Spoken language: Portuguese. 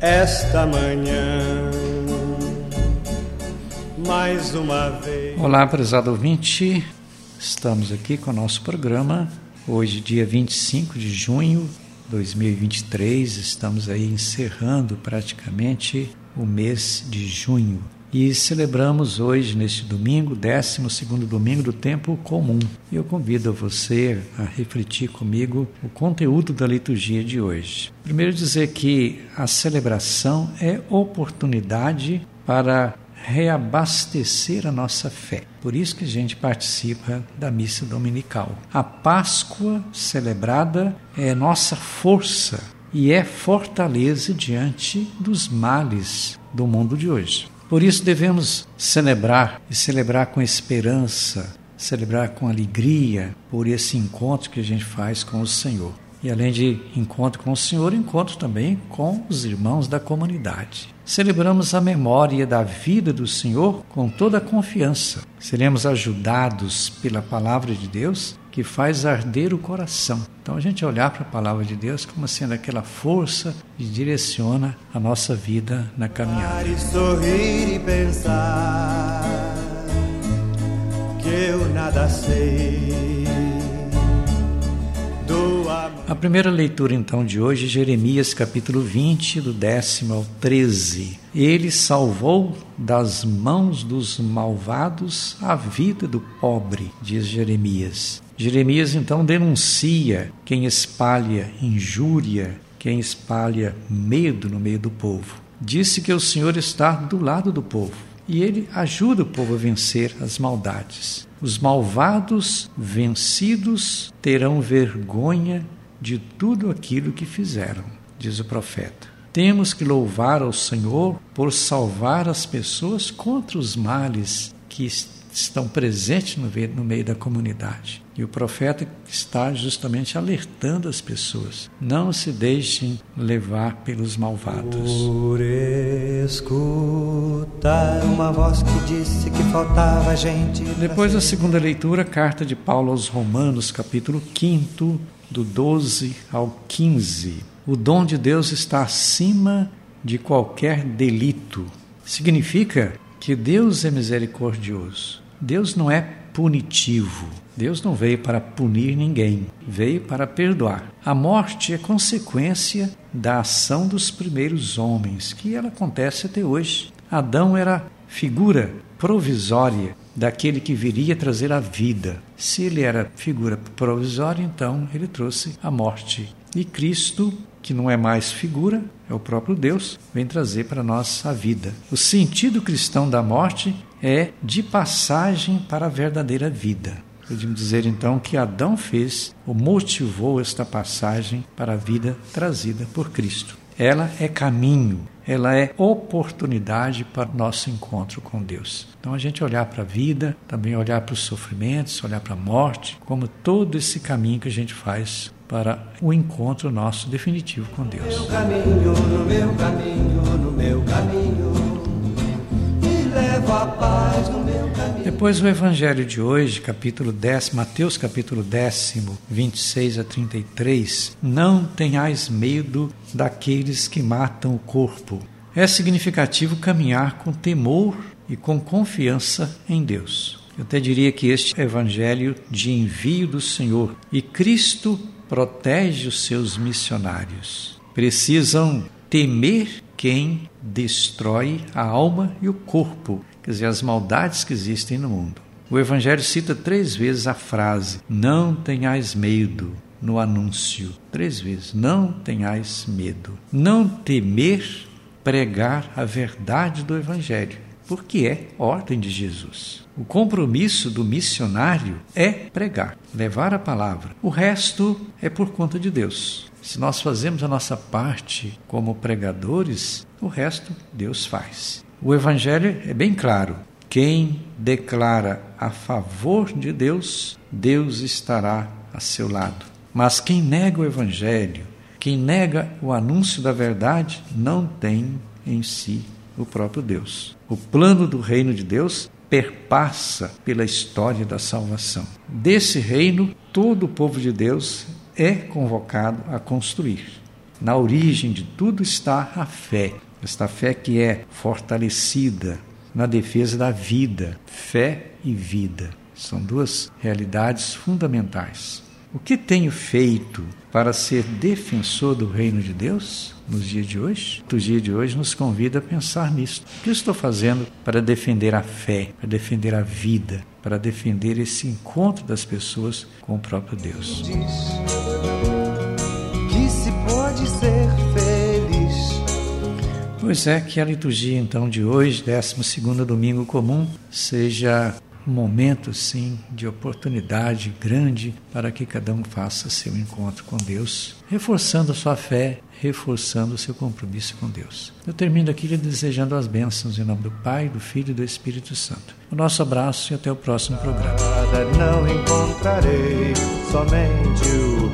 esta manhã. Mais uma vez. Olá, prezado ouvinte. Estamos aqui com o nosso programa. Hoje, dia 25 de junho de 2023, estamos aí encerrando praticamente o mês de junho. E celebramos hoje, neste domingo, 12 domingo do tempo comum. Eu convido você a refletir comigo o conteúdo da liturgia de hoje. Primeiro, dizer que a celebração é oportunidade para reabastecer a nossa fé. Por isso que a gente participa da missa dominical. A Páscoa celebrada é nossa força e é fortaleza diante dos males do mundo de hoje. Por isso devemos celebrar e celebrar com esperança, celebrar com alegria por esse encontro que a gente faz com o Senhor. E além de encontro com o Senhor, encontro também com os irmãos da comunidade. Celebramos a memória da vida do Senhor com toda a confiança. Seremos ajudados pela palavra de Deus que faz arder o coração. Então a gente olhar para a palavra de Deus como sendo aquela força que direciona a nossa vida na caminhada. E sorrir e pensar que eu nada sei. A primeira leitura então de hoje, Jeremias capítulo 20, do décimo ao 13. Ele salvou das mãos dos malvados a vida do pobre, diz Jeremias. Jeremias então denuncia quem espalha injúria, quem espalha medo no meio do povo. Disse que o Senhor está do lado do povo e ele ajuda o povo a vencer as maldades. Os malvados vencidos terão vergonha de tudo aquilo que fizeram, diz o profeta. Temos que louvar ao Senhor por salvar as pessoas contra os males que estão presentes no meio, da comunidade. E o profeta está justamente alertando as pessoas: não se deixem levar pelos malvados. Por escutar uma voz que disse que faltava gente. Depois da segunda leitura, carta de Paulo aos Romanos, capítulo 5, do 12 ao 15. O dom de Deus está acima de qualquer delito. Significa que Deus é misericordioso. Deus não é punitivo. Deus não veio para punir ninguém, veio para perdoar. A morte é consequência da ação dos primeiros homens, que ela acontece até hoje. Adão era figura provisória daquele que viria trazer a vida. Se ele era figura provisória, então ele trouxe a morte. E Cristo que não é mais figura, é o próprio Deus, vem trazer para nós a vida. O sentido cristão da morte é de passagem para a verdadeira vida. Podemos dizer então que Adão fez ou motivou esta passagem para a vida trazida por Cristo. Ela é caminho, ela é oportunidade para o nosso encontro com Deus. Então a gente olhar para a vida, também olhar para os sofrimentos, olhar para a morte, como todo esse caminho que a gente faz para o encontro nosso definitivo com Deus. Meu caminho, meu caminho, Depois o evangelho de hoje, capítulo 10, Mateus capítulo 10, 26 a 33, não tenhais medo daqueles que matam o corpo. É significativo caminhar com temor e com confiança em Deus. Eu até diria que este evangelho de envio do Senhor e Cristo protege os seus missionários. Precisam temer quem destrói a alma e o corpo, quer dizer, as maldades que existem no mundo. O Evangelho cita três vezes a frase: Não tenhais medo, no anúncio. Três vezes: Não tenhais medo. Não temer pregar a verdade do Evangelho, porque é ordem de Jesus. O compromisso do missionário é pregar, levar a palavra. O resto é por conta de Deus. Se nós fazemos a nossa parte como pregadores, o resto Deus faz. O Evangelho é bem claro. Quem declara a favor de Deus, Deus estará a seu lado. Mas quem nega o Evangelho, quem nega o anúncio da verdade, não tem em si o próprio Deus. O plano do reino de Deus perpassa pela história da salvação. Desse reino, todo o povo de Deus é convocado a construir. Na origem de tudo está a fé. Esta fé que é fortalecida na defesa da vida. Fé e vida são duas realidades fundamentais. O que tenho feito para ser defensor do reino de Deus nos dias de hoje? O dia de hoje nos convida a pensar nisso. O que estou fazendo para defender a fé, para defender a vida, para defender esse encontro das pessoas com o próprio Deus? Que se pode ser. Pois é, que a liturgia então de hoje, 12 domingo comum, seja um momento, sim, de oportunidade grande para que cada um faça seu encontro com Deus, reforçando a sua fé, reforçando o seu compromisso com Deus. Eu termino aqui lhe desejando as bênçãos em nome do Pai, do Filho e do Espírito Santo. O nosso abraço e até o próximo programa. Nada não encontrarei, somente o